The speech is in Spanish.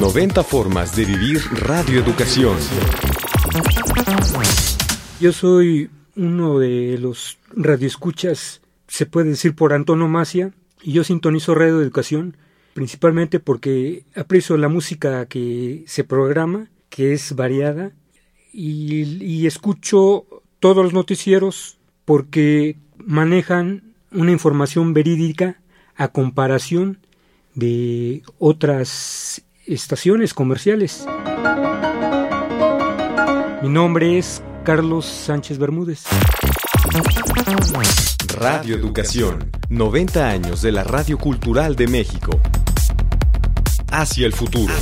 90 formas de vivir radioeducación. Yo soy uno de los radioescuchas, se puede decir por antonomasia, y yo sintonizo Radio Educación principalmente porque aprecio la música que se programa, que es variada, y, y escucho todos los noticieros porque manejan una información verídica a comparación de otras estaciones comerciales. Mi nombre es Carlos Sánchez Bermúdez. Radio Educación, 90 años de la Radio Cultural de México. Hacia el futuro.